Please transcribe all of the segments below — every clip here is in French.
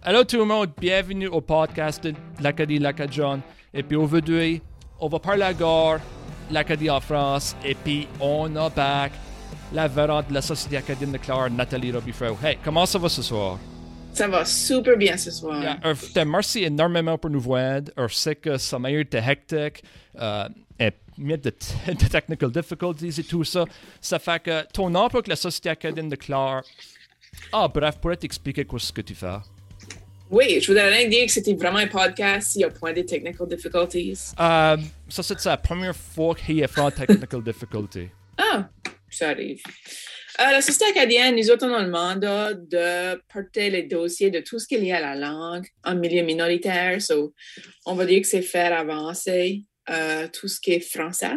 Allô tout le monde, bienvenue au podcast de l'Acadie Lacajon. Et puis aujourd'hui, on va parler à gare, l'Acadie en France, et puis on a back la verrante de la Société acadienne de Clare, Nathalie Robifreau. Hey, comment ça va ce soir? Ça va super bien ce soir. Yeah, merci énormément pour nous voir. Je sais que ça m'a été hectique. Uh, et de, de technical difficulties et tout ça. Ça fait que ton emploi avec la Société acadienne de Clare. Ah, bref, pourrais t'expliquer ce que tu fais? Oui, je voudrais dire que c'était vraiment un podcast s'il y a point de technical difficulties. Euh, ça, c'est la première fois qu'il y a pas de technical difficulty. Ah, ça arrive. Euh, la Société acadienne, nous autres, on a le mandat de porter les dossiers de tout ce qui est lié à la langue en milieu minoritaire. So, on va dire que c'est faire avancer euh, tout ce qui est français.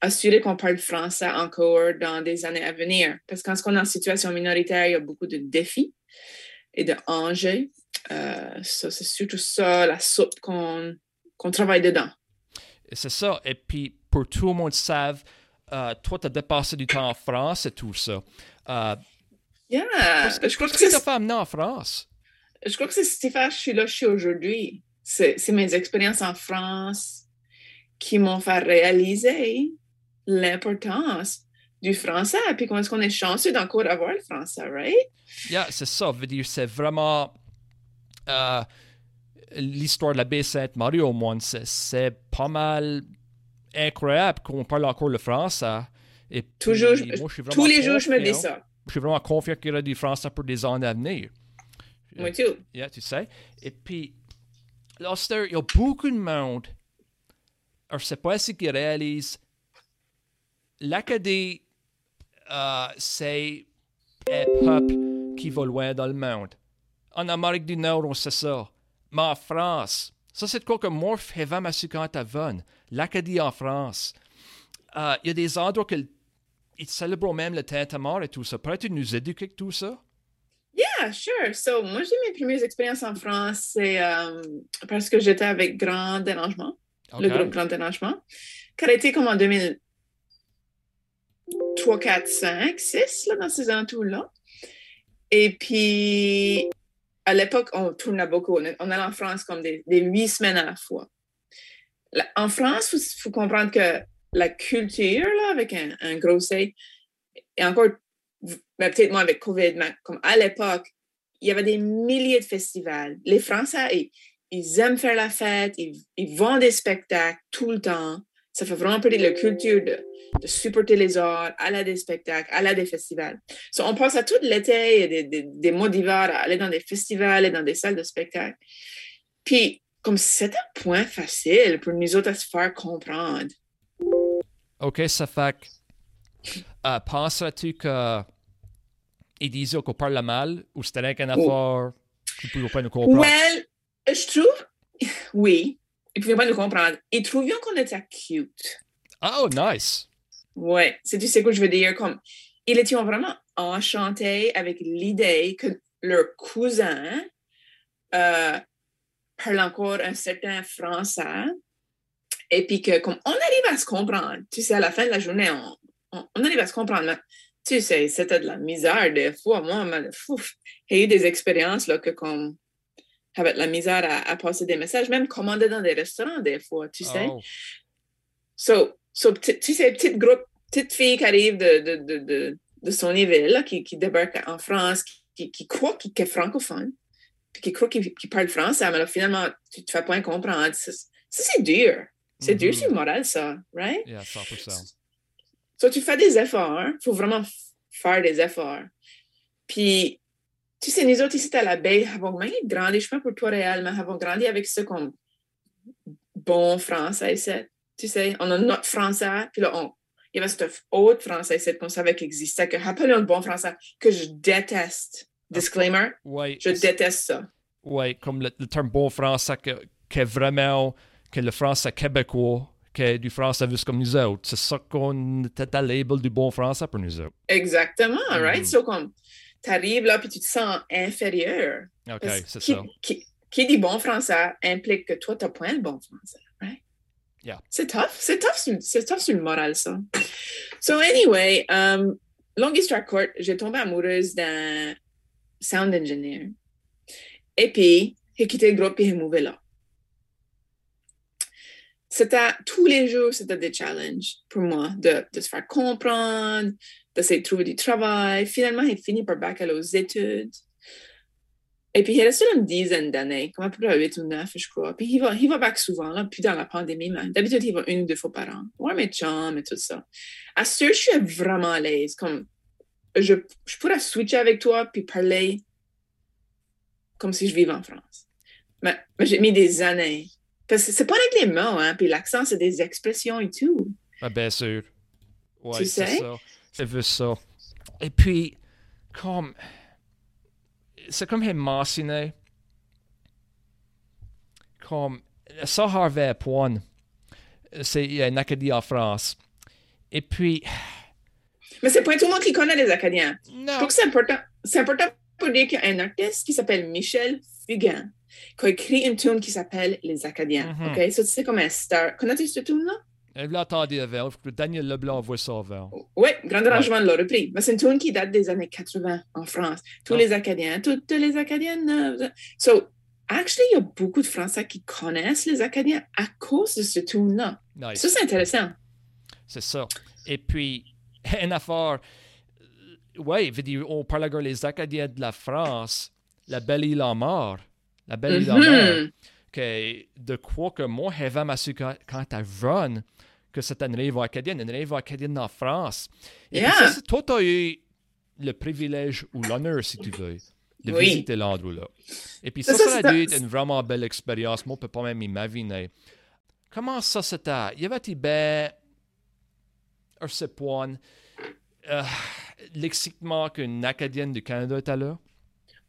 Assurer qu'on parle français encore dans des années à venir. Parce que quand on est en situation minoritaire, il y a beaucoup de défis et d'enjeux. Euh, c'est surtout ça, la soupe qu'on travaille dedans. C'est ça. Et puis, pour tout le monde savent, euh, toi, tu as dépassé du temps en France et tout ça. Euh, yeah. je crois que c'est ta femme en France. Je crois que c'est Stéphane, je suis là, je suis aujourd'hui. C'est mes expériences en France qui m'ont fait réaliser l'importance du français, puis comment est-ce qu'on est chanceux d'encore avoir le français, right? Yeah, c'est ça. Veut dire, c'est vraiment euh, l'histoire de la baie Sainte-Marie au moins, c'est pas mal incroyable qu'on parle encore le français. Et Toujours, tous les jours, je me dis ça. Je suis vraiment confiant qu'il y aura du français pour des années à venir. Moi, tout. Yeah, tu sais. Et puis, là, il y a beaucoup de monde, alors je sais pas si qui réalise, l'Acadie, euh, c'est un peuple qui va loin dans le monde. En Amérique du Nord, on sait ça. Mais en France, ça c'est quoi que ma à Vonne. L'Acadie en France. Euh, il y a des endroits qu'ils célèbrent même le Tintamarre et tout ça. Pourrais-tu nous éduquer tout ça? Yeah, sure. So, moi, j'ai mes premières expériences en France, c'est euh, parce que j'étais avec Grand Dérangement, le groupe Grand Dérangement, qui a été comme en 2003, 4, 5, 6, là, dans ces entours-là. Et puis, à l'époque, on tournait beaucoup. On allait en France comme des, huit semaines à la fois. en France, il faut, comprendre que la culture, là, avec un, gros C, et encore, ben, peut-être moins avec COVID, mais comme à l'époque, il y avait des milliers de festivals. Les Français, ils, aiment faire la fête, ils, ils vont des spectacles tout le temps. Ça fait vraiment partie de la culture de, de supporter les arts, aller à des spectacles, aller à des festivals. on passe à tout l'été et des, des, des, mois d'hiver à aller dans des festivals, aller dans des salles de spectacle. Puis, comme c'est un point facile pour nous autres à se faire comprendre. OK, ça fait euh, penses-tu qu'ils disaient qu'on parle mal ou c'était un affaire qu'ils ne pouvaient pas nous comprendre? Well, je trouve, oui, ils ne pouvaient pas nous comprendre. Ils trouvaient qu'on était cute. Oh, nice. Ouais, c'est tu sais quoi je veux dire comme ils étaient vraiment enchantés avec l'idée que leur cousin euh, parle encore un certain français et puis que comme on arrive à se comprendre, tu sais à la fin de la journée on, on, arrive à se comprendre. Mais, tu sais, c'était de la misère des fois. Moi, j'ai eu des expériences là que comme avec la misère à, passer des messages, même commander dans des restaurants des fois, tu sais. Oh. So, So, tu sais, petite groupe, petite fille qui arrive de, de, de, de, son niveau, qui, qui débarque en France, qui, qui croit qu'il est francophone, puis qui croit qu'il parle français, mais là, finalement, tu te fais pas comprendre. Ça, c'est dur. C'est dur mm-hmm. sur le moral, ça, right? Yeah, 100%. So, tu fais des efforts. Il faut vraiment faire des efforts. Puis, tu sais, nous autres ici à la baie, avons même grandi, je pas pour toi réellement, avons grandi avec ce comme bon français, c'est tu sais, on a notre français, puis là, on, il y avait cet autre français cette qu'on savait qu'il existait, que rappelle un bon français, que je déteste. Disclaimer, ouais, je déteste ça. Oui, comme le, terme bon français, que, que vraiment, que le français québécois, que du français juste comme nous autres. C'est ça qu'on était à label du bon français pour nous autres. Exactement, right? Mm. So, comme, t'arrives là, puis tu te sens inférieur. OK, c'est ça. Qui, qui dit bon français implique que toi, t'as point le bon français. C'est tough. C'est tough, c'est tough sur le moral, ça. So, anyway, um, longue histoire courte, j'ai tombé amoureuse d'un sound engineer. Et puis, a quitté le groupe et est mauvais là. C'était tous les jours, c'était des challenges pour moi de, de se faire comprendre, d'essayer de trouver du travail. Finalement, il finit par bac aller aux études. Et puis, il resté une dizaine d'années, comme à peu près 8 ou 9, je crois. Puis, il va, il va back souvent, là, puis dans la pandémie, même. D'habitude, il va une ou deux fois par an. Ouais, mes chums et tout ça. À ce je suis vraiment à l'aise. Comme, je, je pourrais switcher avec toi, puis parler comme si je vivais en France. Mais, mais j'ai mis des années. Parce que c'est pas avec les mots, hein, puis l'accent, c'est des expressions et tout. Ah, bien sûr. Ouais, Tu sais? ça. Ça. Et puis, comme. C'est comme il mentionné. Comme. Ça, Harvey Point. C'est il y a une académie en France. Et puis. Mais c'est pas tout le monde qui connaît les Acadiens. Je Non. trouve que c'est important. C'est important pour dire qu'il y a un artiste qui s'appelle Michel Fugain qui a écrit une tune qui s'appelle Les Acadiens. Mhm. OK? Ça, c'est comme un star. Connais-tu cette tune-là? Elle l'a entendu avant. Daniel Leblanc voit ça avant. Oui, Grand Arrangement l'a repris. Mais c'est une tune qui date des années 80 en France. Tous Ah. les Acadiens, toutes les Acadiennes. euh, So, actually, il y a beaucoup de Français qui connaissent les Acadiens à cause de ce tune-là. Nice. Ça, c'est intéressant. C'est ça. Et puis, une affaire. Oui, on parle encore les Acadiens de la France, la belle île en mort. La belle île en mer. Mhm. Que de quoi que moi, j'avais ma quand t'as jeune, que c'était une rive acadienne, une rive acadienne en France. Et Yeah. ça, c'est- toi, tu as eu le privilège ou l'honneur, si tu veux, de Oui. visiter l'endroit-là. Et puis ça, Ça, ça, ça, a c'est dû être une vraiment belle expérience. Moi, je peux pas même imaginer. Comment ça, c'était? Il y avait un ce point, euh, l'excitement qu'une Acadienne du Canada était là?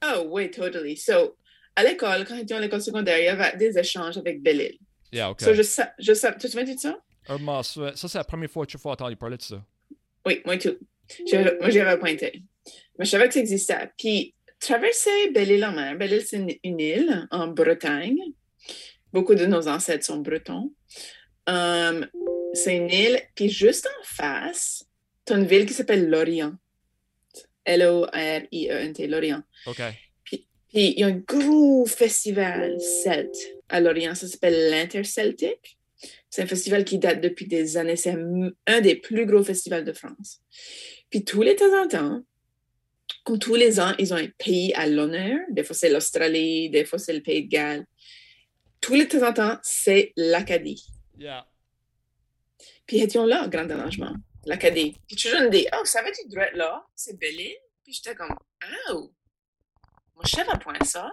Oh, oui, totally. So, à l'école, quand j'étais à l'école secondaire, il y avait des échanges avec Belle-Île. Yeah, OK. So, je je tu te souviens de ça? Vraiment, ça, ça, c'est la première fois que tu as entendu parler de ça. Oui, moi tout. Je- moi, j'y avais pointé. Mais je savais que ça existait. Puis, traverser Belle-Île en mer. Belle-Île, c'est une, une île en Bretagne. Beaucoup de nos ancêtres sont bretons. Um, c'est une île. Puis, juste en face, tu as une ville qui s'appelle Lorient. L-O-R-I-E-N-T, Lorient. OK. Puis, il y a un gros festival celte à Lorient. Ça s'appelle l'Interceltic. C'est un festival qui date depuis des années. C'est un, des plus gros festivals de France. Puis, tous les temps en temps, comme tous les ans, ils ont un pays à l'honneur. Des fois, c'est l'Australie, des fois, c'est le pays de Galles. Tous les temps en temps, c'est l'Acadie. Yeah. Puis, ils étaient là, grand arrangement, l'Acadie. Puis, tu me dis, oh, ça va être droit là? C'est Belle-Île? Puis, j'étais comme, oh, moi, je savais point ça.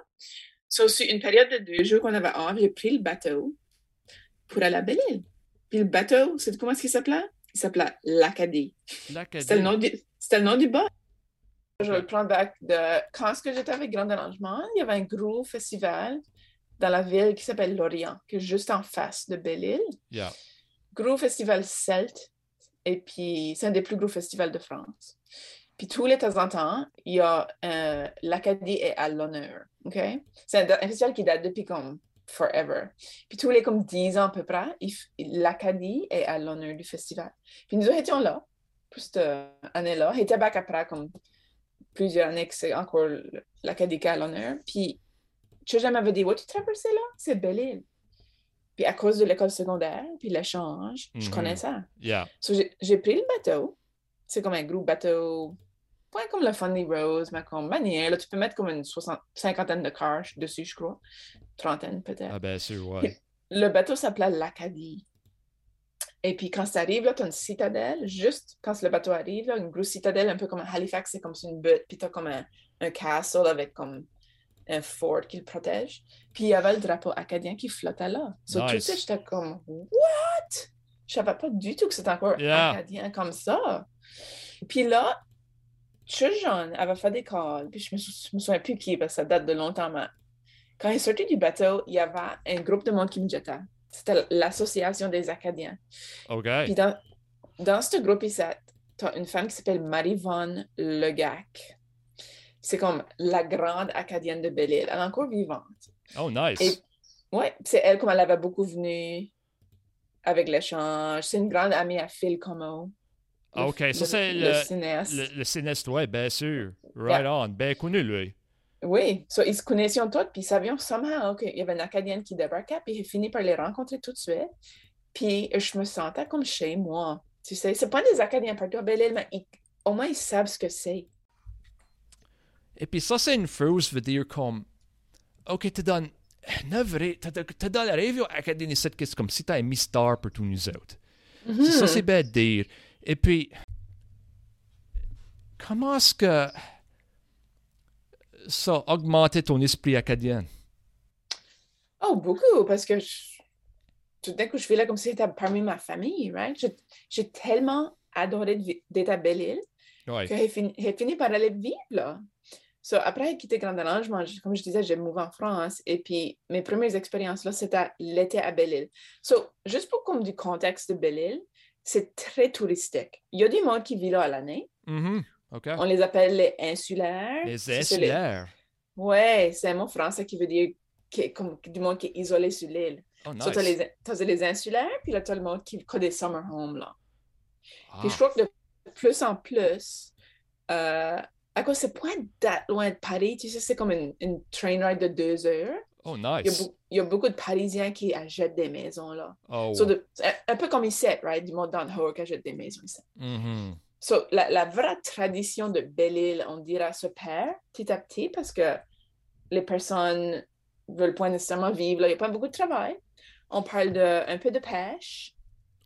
C'est aussi une période de deux jours qu'on avait hors, j'ai pris le bateau pour aller à Belle-Île. Puis, le bateau, c'est comment est-ce qu'il s'appelait? Il s'appelait l'Acadie. C'était le nom du, c'était le nom du bar. Je vais le prendre back de quand est-ce que j'étais avec Grand Arrangement, il y avait un gros festival dans la ville qui s'appelle Lorient, qui est juste en face de Belle-Île. Yeah. Gros festival celte. Et puis, c'est un des plus gros festivals de France. Puis, tous les temps en temps, il y a euh, l'Acadie est à l'honneur. OK? C'est un, un festival qui date depuis comme forever. Puis, tous les comme 10 ans à peu près, l'Acadie est à l'honneur du festival. Puis, nous étions là, pour cette euh, année-là. Était back après, comme plusieurs années que c'est encore l'Acadie qui est à l'honneur. Puis, Chuja m'avait dit, what tu traversais là? C'est Belle-Île. Puis, à cause de l'école secondaire, puis l'échange, je Mhm. connais ça. Yeah. So, j'ai pris le bateau. C'est comme un gros bateau, pas comme le Funny Rose, mais comme manière. Là, tu peux mettre comme une soixante- cinquantaine de cars dessus, je crois. Trentaine peut-être. Ah, bien sûr, ouais. Le bateau s'appelait l'Acadie. Et puis quand ça arrive, là, tu as une citadelle. Juste quand le bateau arrive, là, une grosse citadelle, un peu comme Halifax, c'est comme une butte. Puis tu as comme un, un castle avec comme un fort qui le protège. Puis il y avait le drapeau acadien qui flottait là. So, tout de Nice. suite, j'étais comme What? Je savais pas du tout que c'était encore Yeah. acadien comme ça. Puis là, Chujon avait fait des calls. Puis je me, je me souviens plus qui, parce que ça date de longtemps. Mais quand il est sorti du bateau, il y avait un groupe de monde qui me jetait. C'était l'Association des Acadiens. OK. Puis dans, dans ce groupe ici, tu as une femme qui s'appelle Marie-Vonne Legac. C'est comme la grande Acadienne de Belle-Île. Elle est encore vivante. Oh, nice. Et ouais, c'est elle, comme elle avait beaucoup venu avec l'échange. C'est une grande amie à Phil Como. Ah, OK. Ça, c'est le le, cinéaste. le, le cinéaste, ouais, bien sûr. Right on. Bien connu, lui. Oui, so, ils se connaissaient tous, puis ils savaient somehow qu'il y avait une Acadienne qui débarquait, puis il finit par les rencontrer tout de suite. Puis je me sentais comme chez moi. Tu sais, c'est pas des Acadiens partout à Belle-Île, mais ils- au moins ils savent ce que c'est. Et puis ça, c'est une phrase veut dire comme, OK, tu donnes, tu donnes la rêve académique, c'est comme si tu un mystère pour tous nous autres. Ça, c'est bête de dire. Et puis, comment est-ce que ça a augmenté ton esprit acadien? Oh, beaucoup, parce que je- tout d'un coup, je fais là comme si c'était parmi ma famille, right? J'ai- tellement adoré d'être à Belle-Île Ouais. que j'ai fini, par aller vivre là. So, après Grande-Lange, moi, je- comme je disais, j'ai mouvé en France. Et puis, mes premières expériences là, c'était l'été à Belle-Île. So, juste pour comme du contexte de Belle-Île, c'est très touristique. Il y a du monde qui vit là à l'année. Mhm. OK. On les appelle les insulaires. Les insulaires. Ouais, c'est un mot français qui veut dire qui- comme du monde qui est isolé sur l'île. Oh, So, nice. les, t'as les insulaires, puis là, t'as le monde qui, a des summer homes, là. Puis je Ah, crois que de plus en plus, euh, à cause c'est pas that loin de Paris, tu sais, c'est comme une, une train ride de deux heures. Oh, Il y, a nice. il y a beaucoup de Parisiens qui achètent des maisons, là. Oh, So, de- un, peu comme ici, right? Du monde Haut qui achète des maisons ici. mhm. So, la, la vraie tradition de Belle-Île, on dira, se perd petit à petit parce que les personnes veulent pas nécessairement vivre. là. Il n'y a pas beaucoup de travail. On parle de, un peu de pêche.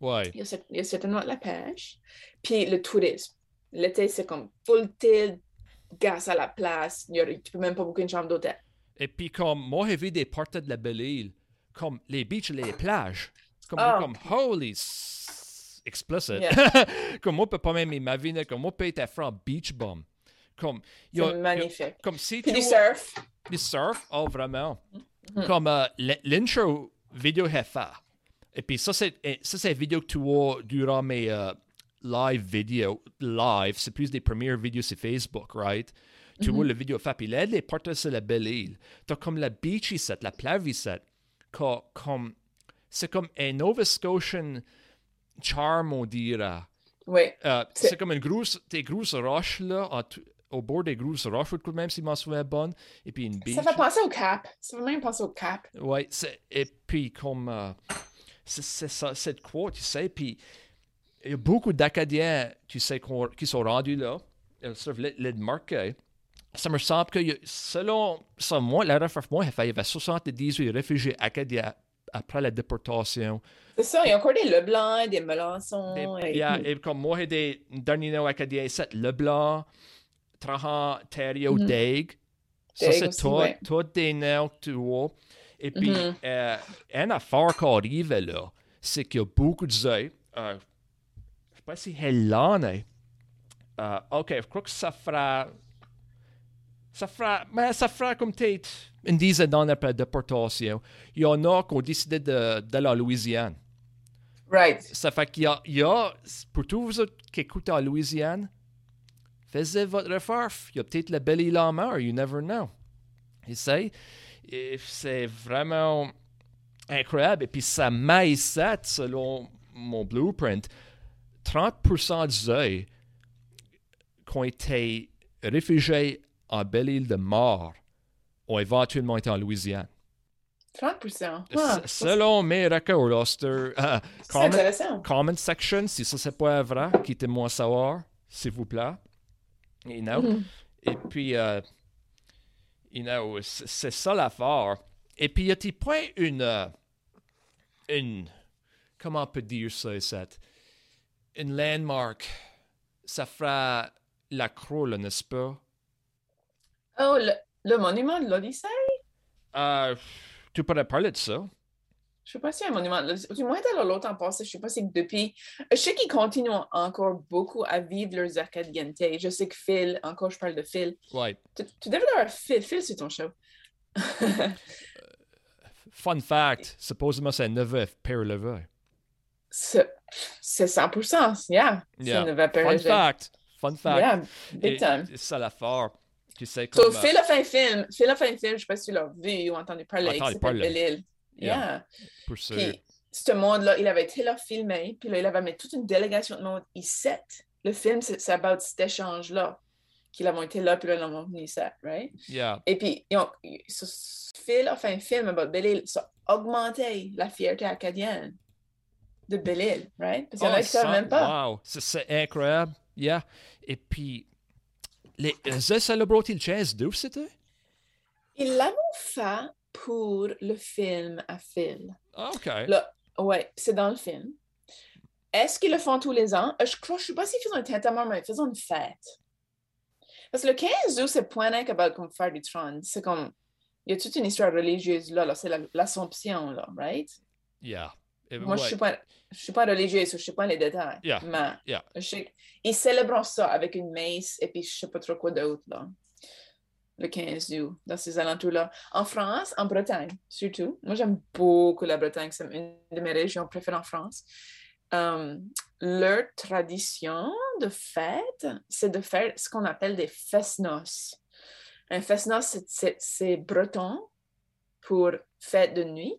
Ouais. Il y, a, cer- il y a certainement de la pêche. Puis le tourisme. L'été, c'est comme full tilt, gaz à la place. Il y a, tu peux même pas booker une chambre d'hôtel. Et puis, comme moi, j'ai vu des parties de la Belle-Île, comme les beaches les plages. Comme, Ah. comme holy explicit. Yeah. comme moi, je peux pas même imaginer, comme moi, je peux être un beach bum. Comme, C'est a- magnifique. comme si Puis tu du vois- surf. Du surf, oh vraiment. Mhm. Comme euh, l'intro vidéo fait. Et puis ça, c'est ça, c'est une vidéo que tu vois durant mes euh, live vidéos. Live, c'est plus des premières vidéos sur Facebook, right? Tu vois la vidéo fait. Puis là, les parties sur la belle île. T'as comme la beach ici, la plage ici. Comme, c'est comme un Nova Scotian charm, on dirait. Oui. Euh, C'est- comme une grosse, des grosses roches, là, en au bord des grosses roches, même, si m'en souviens bonne. Et puis une beach. Ça fait penser au cap. Ça fait même penser au cap. C'est- et puis comme euh, c'est ça, de quoi, tu sais, puis il y a beaucoup d'Acadiens, tu sais, qui sont rendus là, euh, sur l'île l'île de Marquet. Ça me semble que, selon ça, moi, la moi, il y avait 78 réfugiés acadiens après la déportation. C'est ça, il y a encore des Leblanc, des Melançon. Et, et- il y a- et comme moi, des derniers noms acadiens, c'est Leblanc, Trahan, Thériault, Mhm. Dague. Ça, c'est tout, ouais. tout des tu vois. Et puis, Mhm. euh, une affaire qui arrive là, c'est qu'il y a beaucoup de œufs. Euh, je ne sais pas si c'est l'année. Euh, ok, je crois que ça fera. Ça fera. Mais ça fera comme peut-être une dizaine d'années après la déportation. Il y en a qui ont décidé de- d'aller en Louisiane. Right. Ça fait qu'il y a, il y a- pour tous vous autres qui écoutent en Louisiane, faites votre recherche. Il y a peut-être la belle île en mer, you never know. Et c'est, vraiment incroyable. Et puis ça ça, selon mon blueprint, 30% des œufs qui ont été réfugiés en belle île de mort ont éventuellement été en Louisiane. 30%. S- Ah, selon mes records, euh, c'est comment- intéressant. comment section, si ça c'est pas vrai, quittez-moi savoir, s'il vous plaît. You know? Mhm. Et puis, euh, you know, c'est ça l'affaire. Et puis, y a-t-il pas une, euh, une, comment on peut dire ça, cette, une landmark, ça fera la croix, n'est-ce pas? Oh, le, le monument de l'Odyssée? Euh, tu pourrais parler de ça. Je sais pas si un monument de l'Odyssée. Du moins, dans l'autre en passé, je sais pas si depuis. Je sais qu'ils continuent encore beaucoup à vivre leurs acadiennetés. Je sais que Phil, encore je parle de Phil. Ouais. Tu, tu devrais avoir Phil. Phil, c'est ton show. Fun fact, supposément c'est un neveu, père levé. c'est c'est 100%. Yeah. Yeah. C'est une vapeur Fun fact. Fun fact. Yeah, big Et- time. C'est ça l'affaire. Tu sais, So, comme. euh, Phil a fait un film. Phil a fait un film, je sais pas si tu l'as vu ou entendu parler. Qui s'appelle parler. Belle-Île. Yeah. Yeah. Puis, ce monde-là, il avait été là filmé, puis là, il avait mis toute une délégation de monde ici. Le film, c'est c'est about cet échange-là. qu'ils ont été là, puis là, ils l'ont venu ça, right? Yeah. Et puis, ils ont, ce Phil a fait un film about Belle-Île, ça a augmenté la fierté acadienne de Belle-Île, right? Parce qu'il y en a Oh, qui savent même pas. Wow, c'est- c'est incroyable. Yeah. Et puis, les The Celebrity Chance 2, c'était? Ils l'avaient fait pour le film à Phil. Ah, OK. Là, ouais, c'est dans le film. Est-ce qu'ils le font tous les ans? Euh, Je crois, je sais pas s'ils font un tintamarre, mais ils faisaient une fête. Parce que le 15 août, c'est point n'est comme faire du trône. C'est comme, il y a toute une histoire religieuse là, là c'est la- l'Assomption, là, right? Yeah. Moi, je ouais. suis pas, je suis pas religieuse, je sais pas les détails. Yeah, Mais yeah. je sais qu'ils célèbrent ça avec une messe et puis je sais pas trop quoi d'autre, là. Le 15 août, dans ces alentours-là. En France, en Bretagne, surtout. Moi, j'aime beaucoup la Bretagne, c'est une de mes régions préférées en France. Euh, leur tradition de fête, c'est de faire ce qu'on appelle des fest-noces. Un c'est- c'est breton pour fête de nuit.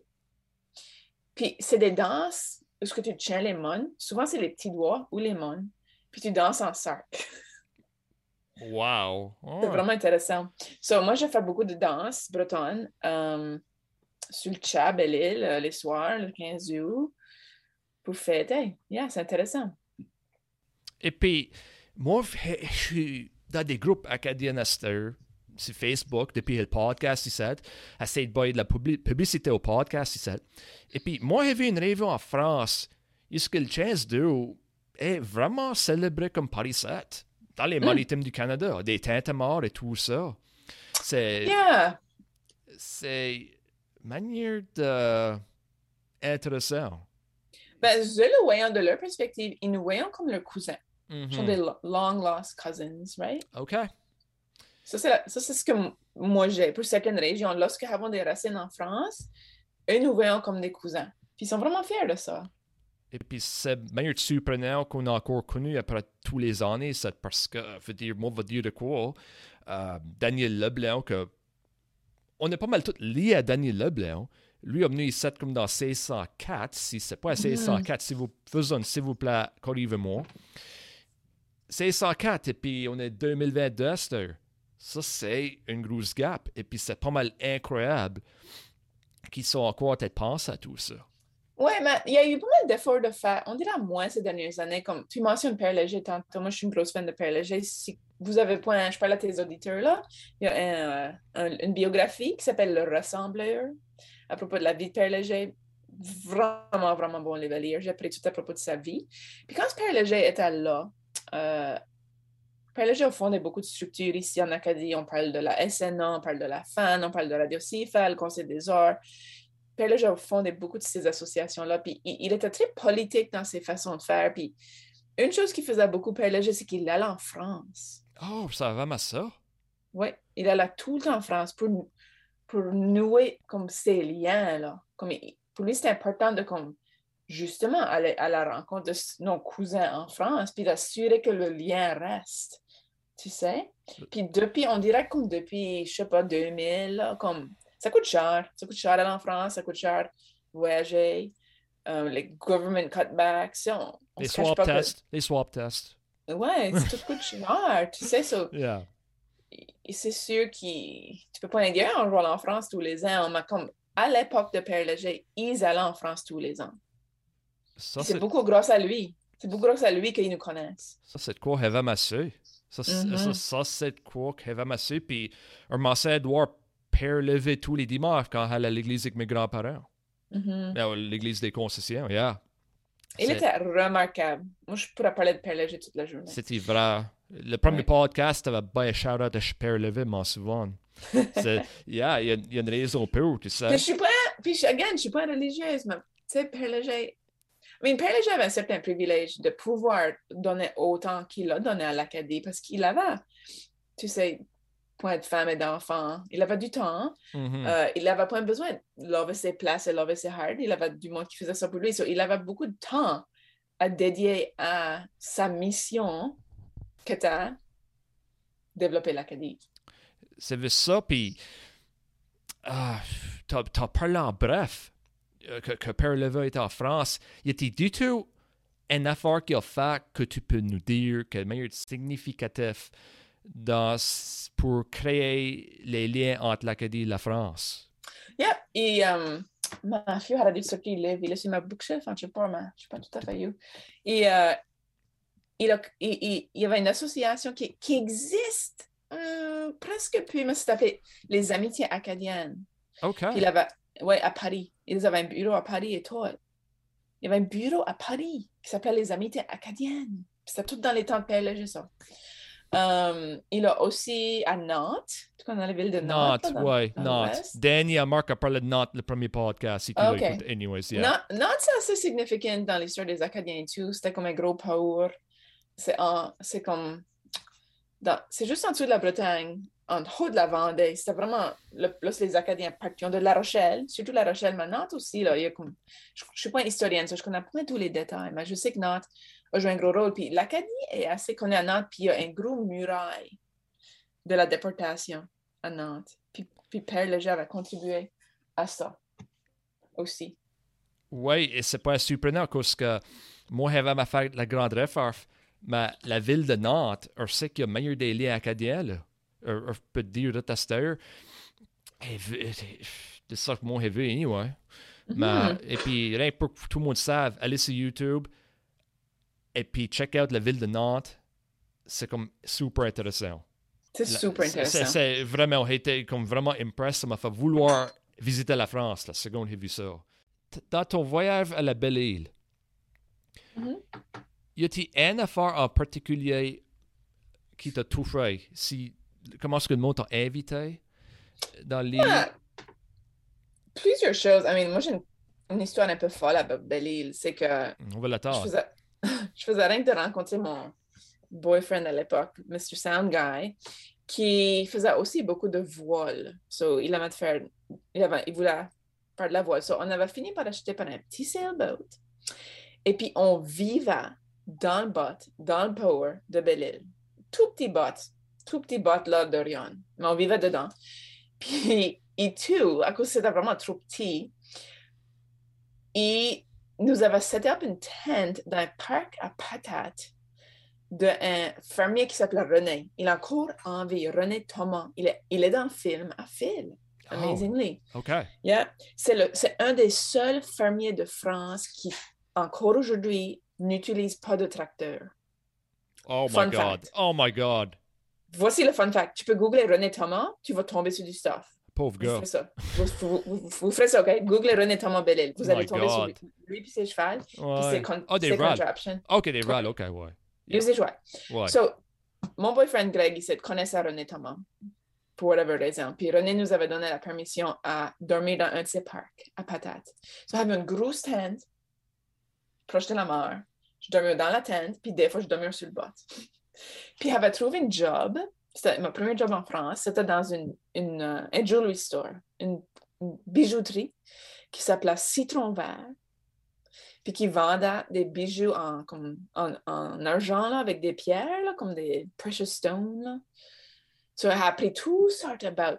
Puis c'est des danses où ce que tu tiens les mains. Souvent, c'est les petits doigts ou les mains. Puis tu danses en cercle. Wow. C'est Oh. vraiment intéressant. So, moi, je fais beaucoup de danse bretonne euh, sur le chat Belle-Île euh, les soirs, le 15 août, pour fêter. Yeah, c'est intéressant. Et puis, moi, je suis dans des groupes acadiens sur Facebook, depuis le podcast ici, essayer de bailler de la publi- publicité au podcast ici. Et puis, moi, j'ai vu une revue en France, que le 15 2 est vraiment célébré comme Paris 7, dans les maritimes du Canada, des tintamarres et tout ça. C'est Yeah! c'est manière de intéressant. Ben, le voyant de leur perspective, ils nous voyons comme leurs cousins. Ils sont Mhm. des lo- long lost cousins, right? OK. Ça, c'est la- ça, c'est ce que moi j'ai pour certaines régions. Lorsque nous avons des racines en France, eux nous voyons comme des cousins. Puis ils sont vraiment fiers de ça. Et puis, c'est meilleur surprenant qu'on a encore connu après tous les années, c'est parce que, je veux dire, moi, je dire de quoi, euh, Daniel Leblanc, que on est pas mal tous liés à Daniel Leblanc. Lui a venu ici comme dans 1604, si c'est pas à 1604, si vous faisons, s'il vous plaît, corrigez-moi. 1604, et puis on est 2022 à cette heure. Ça, c'est une grosse gap. Et puis, c'est pas mal incroyable qu'ils sont encore peut-être pensé à tout ça. Ouais, mais il y a eu pas mal d'efforts de faire. On dirait moins ces dernières années. Comme tu mentionnes Père Léger tantôt. Moi, je suis une grosse fan de Père Léger. Si vous avez point, je parle à tes auditeurs là. Il y a un- une biographie qui s'appelle Le Rassembleur à propos de la vie de Père Léger. Vraiment, vraiment bon livre à lire. J'ai appris tout à propos de sa vie. Puis quand Père Léger était là, euh, Père Léger a fondé beaucoup de structures ici en Acadie. On parle de la SNA, on parle de la FAN, on parle de Radio CIFA, le Conseil des arts. Père Léger a fondé beaucoup de ces associations-là. Puis il, il était très politique dans ses façons de faire. Puis une chose qui faisait beaucoup Père Léger, c'est qu'il allait en France. Oh, ça va vraiment ça? Oui, il allait tout le temps en France pour, pour nouer comme ces liens là. Comme il- pour lui, c'était important de comme justement aller à la rencontre de nos cousins en France, puis d'assurer que le lien reste. Tu sais? Puis depuis, on dirait comme depuis, je sais pas, 2000, là, comme ça coûte cher. Ça coûte cher aller en France, ça coûte cher voyager. euh, les government cutbacks, on, on Les swap pas que- tests. Les swap tests. Ouais, ça tout coûte cher, tu sais, ça. Yeah. Et c'est sûr que tu peux pas dire on va en France tous les ans, mais comme à l'époque de Père Léger, ils allaient en France tous les ans. Ça, C'est c'est beaucoup grâce à lui. C'est beaucoup grâce à lui qu'ils nous connaissent. ça, c'est de quoi Eva Massé. Ça, c'est- Mhm. ça, ça, c'est quoi Eva Massé. Puis, un massé doit père lever tous les dimanches quand elle est à l'église avec mes grands-parents. Ben, l'église des concessions, yeah. Il était remarquable. Moi, je pourrais parler de Père Léger toute la journée. C'était vrai. Le premier Ouais. podcast avait bien shout-out de Père Levé, m'en souvent. C'est- yeah, il y, a- il y a une raison pour, tu sais. Puis je suis pas, puis je, again, je suis pas religieuse, mais tu sais, Père Léger, Mean, Père Léger avait un certain privilège de pouvoir donner autant qu'il a donné à l'Acadie parce qu'il avait, tu sais, point de femme et d'enfants. Il avait du temps. Mhm. Euh, il n'avait pas besoin de laver ses places et laver ses hards. Il avait du monde qui faisait ça pour lui. So, il avait beaucoup de temps à dédier à sa mission que était développer l'Acadie. C'est ça, puis ah, t'as, parlé en bref que, que Père Levé est en France. Y a-t-il du tout un effort qu'il a fait que tu peux nous dire que meilleur significatif dans, pour créer les liens entre l'Acadie et la France. Yep. Et um, ma fille a dit ce qu'il est, il est sur ma bookshelf, je ne sais pas, mais je ne sais pas tout à fait où. Et uh, il, il, il, il, y avait une association qui, qui existe hum, presque plus, mais ça s'appelait les Amitiés acadiennes. OK. Il avait, ouais, à Paris. Ils avaient un bureau à Paris et tout. Il y avait un bureau à Paris qui s'appelait les Amitiés acadiennes. C'était tout dans les temps de PLG, ça. Um, il a aussi à Nantes, tu connais la ville de Nantes? Nantes, oui, Nantes. Danny et Marc a parlé de Nantes le premier podcast. Si tu Ok. l'écoutes. Anyways, yeah. Nantes, Nantes, c'est assez significant dans l'histoire des Acadiens et tout. C'était comme un gros power. C'est comme. C'est juste en dessous de la Bretagne, en haut de la Vendée. C'était vraiment. le- les Acadiens partis de La Rochelle, surtout La Rochelle, mais Nantes aussi. Là, je ne suis pas historienne, ça, je connais pas tous les détails, mais je sais que Nantes a joué un gros rôle. Puis l'Acadie est assez connue à Nantes, puis il y a un gros muraille de la déportation à Nantes. Puis, puis Père Léger avait contribué à ça aussi. Oui, et c'est pas surprenant parce que moi, j'avais ma faire la grande réforme, mais la ville de Nantes, on sait qu'il y a meilleur des liens acadiens, là. On on peut dire de testeur. C'est ça que moi, j'ai vu, anyway. Mais, et puis, rien que pour que tout le monde sache, allez sur YouTube et puis check out la ville de Nantes. C'est comme super intéressant. C'est super intéressant. C'est vraiment, j'ai été comme vraiment impressed. Ça m'a fait vouloir visiter la France la seconde que j'ai vu ça. Dans ton voyage à la Belle-Île, Mhm. Y a-t-il une affaire en particulier qui t'a touché? Si, comment est-ce que le monde t'a invité dans l'île? Ah, plusieurs choses. I mean, moi, j'ai une, une histoire un peu folle à Belle-Île. C'est que On va je l'attendre. faisais, je faisais rien que de rencontrer mon boyfriend à l'époque, Mr. Sound Guy, qui faisait aussi beaucoup de voile. So, il aimait faire, il, avait- il voulait faire de la voile. So, on avait fini par acheter par un petit sailboat. Et puis, on vivait dans le boat, dans le power de Belle-Île. Tout petit boat, tout petit boat là d'Orion. Mais on vivait dedans. Puis, et tout, à cause c'était vraiment trop petit, et nous avons set up une tente dans un parc à patates d'un fermier qui s'appelle René. Il a encore en vie, René Thomas. Il est, il est dans le film à Phil, Oh, Amazingly. OK. Yeah. C'est le- c'est un des seuls fermiers de France qui, encore aujourd'hui, n'utilise pas de tracteur. Oh my Fun God. fact. Oh my God. Voici le fun fact. Tu peux googler René Thomas, tu vas tomber sur du stuff. Pauvre Vous gars. ferez ça. Vous, vous- vous- vous ferez ça, OK? Googlez René Thomas Bellil. Vous Oh allez tomber sur God. lui, lui puis ses chevals, puis Ouais. ses, con Ah, des ses contraptions. OK, des râles. OK, ouais. Lui, ses. Ouais. So, mon boyfriend Greg, il connaissait René Thomas, pour whatever raison. Puis René nous avait donné la permission à dormir dans un de ses parcs, à Patate. So, j'avais une grosse tente, proche de la mer. Je dormais dans la tente, puis des fois, je dormais sur le bot. Puis j'avais trouvé un job, c'était mon premier job en France, c'était dans une, une, euh, un jewelry store, une, une bijouterie qui s'appelait Citron Vert puis qui vendait des bijoux en, comme, en, en argent, là, avec des pierres, là, comme des precious stones. Là. So, j'ai appris tout sortes about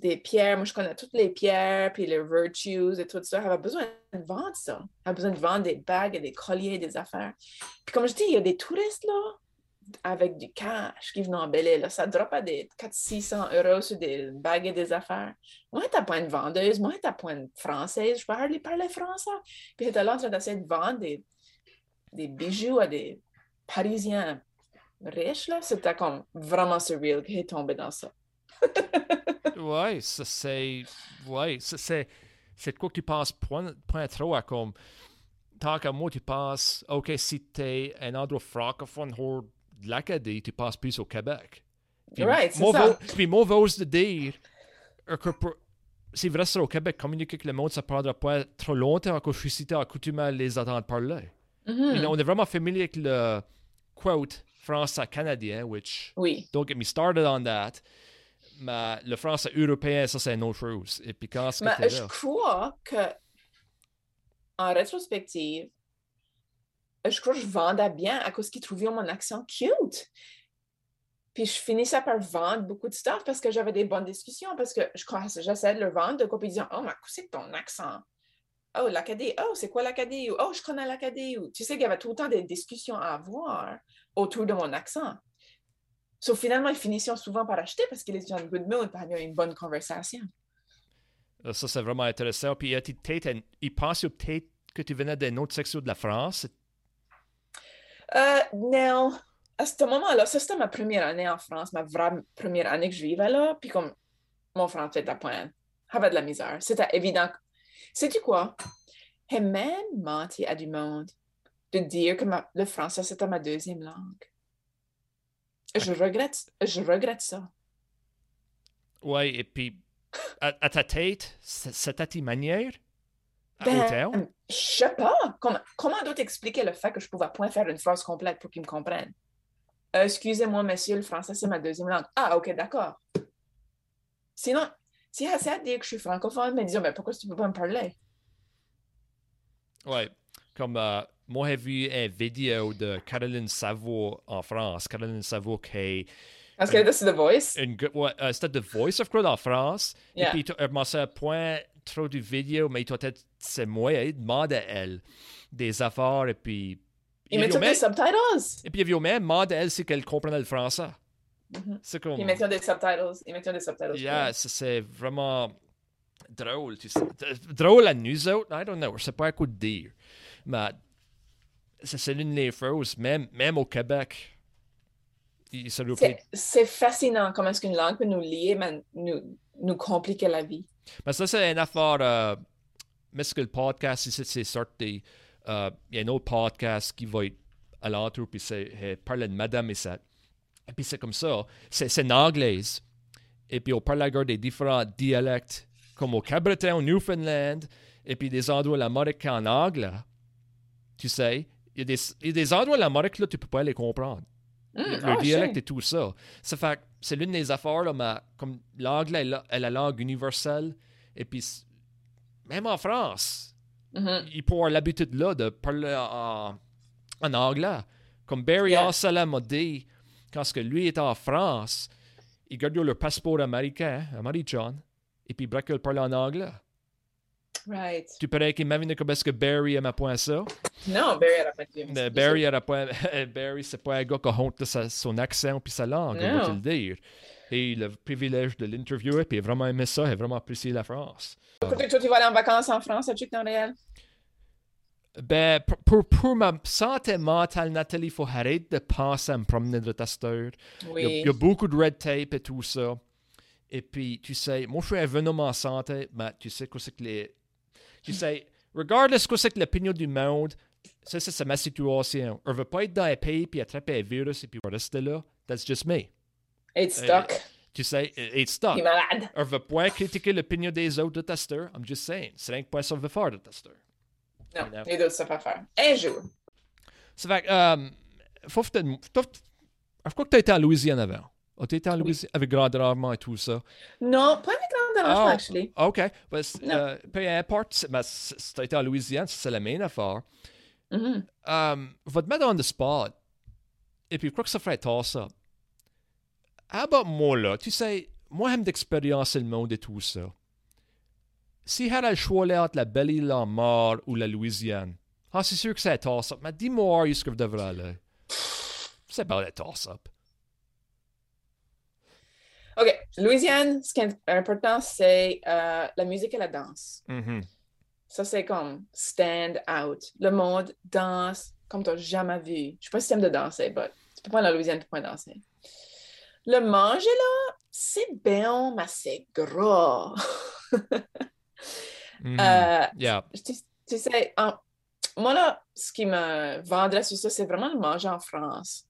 des pierres. Moi, je connais toutes les pierres, puis les virtues et tout ça. J'avais besoin de vendre ça. J'avais besoin de vendre des bagues et des colliers, des affaires. Puis comme je dis, il y a des touristes, là, avec du cash qui viennent en Belle là. Ça drop à des 400-600 euros sur des bagues et des affaires. Moi, t'as pas une vendeuse. Moi, t'as pas une française. Je parle parler français. Puis j'étais là en train d'essayer de vendre des, des bijoux à des Parisiens riches, là. C'était comme vraiment surreal que j'ai tombé dans ça. Ouais, ça c'est. Ouais, ça c'est. C'est de quoi que tu penses point, point trop à comme. Tant qu'à moi, tu penses, OK, si t'es un endroit francophone hors de l'Acadie, tu penses plus au Québec. Puis Right, c'est ça. Puis moi, j'ose de dire que pour- si vous restez au Québec, communiquer avec le monde, ça prendra pas trop longtemps que je suis cité accoutumé à les entendre parler. Mhm. Know, on est vraiment familier avec le quote français-canadien, which Oui. don't get me started on that. Mais le français européen, ça, c'est une autre chose. Et puis quand Mais je crois que, en rétrospective, je crois que je vendais bien à cause qu'ils trouvaient mon accent cute. Puis je finissais par vendre beaucoup de stuff parce que j'avais des bonnes discussions, parce que je crois j'essayais de leur vendre de quoi, puis ils disaient Oh, mais c'est ton accent? Oh, l'Acadie. Oh, c'est quoi l'Acadie? Ou, Oh, je connais l'Acadie. Ou, Tu sais qu'il y avait tout le temps des discussions à avoir autour de mon accent. So, finalement, ils finissaient souvent par acheter parce qu'ils étaient en good mood, par avoir une bonne conversation. Euh, Ça, c'est vraiment intéressant. Puis, peut-être, euh, il pense peut-être que tu venais d'une autre section de la France. Euh, non. À ce moment-là, ça c'était ma première année en France, ma vraie première année que je vivais là. Puis comme mon français était à point, avait de la misère. C'était évident. Sais-tu quoi? J'ai même menti à du monde de dire que ma- le français c'était ma deuxième langue. Je regrette, je regrette ça. Ouais, et puis, à, à ta tête, c'était ta manière? Ben, je sais pas. Comment, comment d'autre expliquer le fait que je pouvais point faire une phrase complète pour qu'ils me comprennent? Euh, Excusez-moi, monsieur, le français, c'est ma deuxième langue. Ah, ok, d'accord. Sinon, si assez à dire que je suis francophone, mais disons, mais pourquoi tu peux pas me parler? Ouais. Comme euh, moi, j'ai vu une vidéo de Caroline Savo en France. Caroline Savo qui est Parce que là, c'est The Voice. une, ouais, euh, c'était The Voice of God en France. Yeah. Et puis, tu commencé à point trop de vidéos, mais toi, peut-être, c'est moi, il demande à elle des affaires, et puis. Ils mettent même, des subtitles? et puis, il même demandé à elle si qu'elle comprenait le français. Mhm. C'est comme. Ils mettent des subtitles. Ils mettent des subtitles. Yeah, c'est vraiment drôle, tu sais. Drôle à nous autres, I don't know, je sais pas à quoi dire. Mais c'est l'une des choses, même, même au Québec. C'est fascinant comment est-ce qu'une langue peut nous lier, mais nous, nous compliquer la vie. Mais ça, c'est une affaire. Euh, mais ce que le podcast ici, c'est sorti. euh, Il y a un autre podcast qui va être à l'entour, puis c'est euh, parle de Madame et ça. Et puis c'est comme ça. C'est en anglaise. Et puis on parle encore des différents dialectes, comme au Cabreton, au Newfoundland, et puis des endroits de l'Amérique en anglais. Tu sais, il y, a des, il y a des endroits de l'Amérique, là, tu peux pas les comprendre Hmm, le, ah, le dialecte et tout ça. Ça fait c'est l'une des affaires, là, mais comme l'anglais est la, la langue universelle, et puis même en France. Mhm. ils avoir l'habitude là de parler en, en anglais. Comme Barry Yeah. M'a dit, quand ce que lui était en France, il gardait le passeport américain, américain, et puis il parler en anglais. Right. Tu parais qu'imagine comme est-ce que Barry aimait point ça. Non, Barry n'aurait pas dit. Euh, Barry, era pas, Barry, c'est pas un gars qui a honte de sa- son accent puis sa langue, on va te le dire. Et il a le privilège de l'interviewer, puis il a vraiment aimé ça, il a vraiment apprécié la France. Écoute, toi, tu vas aller en vacances en France, as-tu que dans réel? Ben, pour, pour, pour ma santé mentale, Nathalie, il faut arrêter de penser à me promener de testeur. Il, y a, Oui. il y a beaucoup de red tape et tout ça. Et puis, tu sais, moi, je suis un venom en santé, mais tu sais quoi c'est que les... Tu sais, regardless quoi c'est que l'opinion du monde, ça, ça, c'est ma situation. On veut pas être dans un pays puis attraper un virus et puis rester là. That's just me. Être stuck. Tu sais, être stuck. Il est malade. On veut pas critiquer l'opinion des autres de testeurs. I'm just saying. C'est rien que pas ça veut faire de testeur. Non, You know? les d'autres, ça pas faire. Un jour. Ça fait que, euh, faut que que- je crois que tu été en Louisiane avant. Tu été en Louisiane avec Grand Rarement et tout ça? Non, pas avec grand dérangement, Oh. actually. OK. Ben, euh, peu importe, ben, si tu été en Louisiane, c'est la même affaire. Mhm. Euh, va te mettre on the spot. Et puis, je crois que ça ferait tard ça. How about moi, là? Tu sais, moi, j'aime d'expériencer le monde et tout ça. Si j'avais le choix là, entre la belle en mort ou la Louisiane, ah, c'est sûr que c'est un toss-up. Mais dis-moi où est-ce que je devrais aller? C'est pas un toss-up. OK. Louisiane, ce qui est important, c'est euh, la musique et la danse. Mhm. Ça, c'est comme stand out. Le monde danse comme tu n'as jamais vu. Je sais pas si tu aimes de danser, mais tu peux pas aller en Louisiane pour pas danser. Le manger, là, c'est bien, mais c'est gras. Mhm. Euh, Yeah. tu, tu sais, en- moi, là, ce qui me vendrait sur ça, c'est vraiment le manger en France.